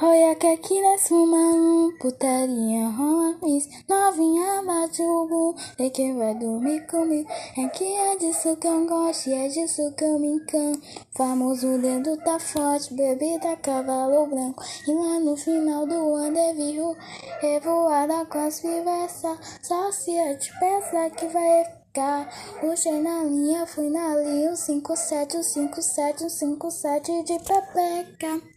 Olha que aqui nós uma putaria, homies Novinha bate o bum, e quem vai dormir comigo É que é disso que eu gosto e é disso que eu me encanto Famoso dedo tá forte, bebida tá cavalo branco. E lá no final do ano é viu revoada é com as fivessa Só se eu te pensar que vai ficar. Puxei na linha, fui na linha, o 57, o 57, o 57 de pepeca.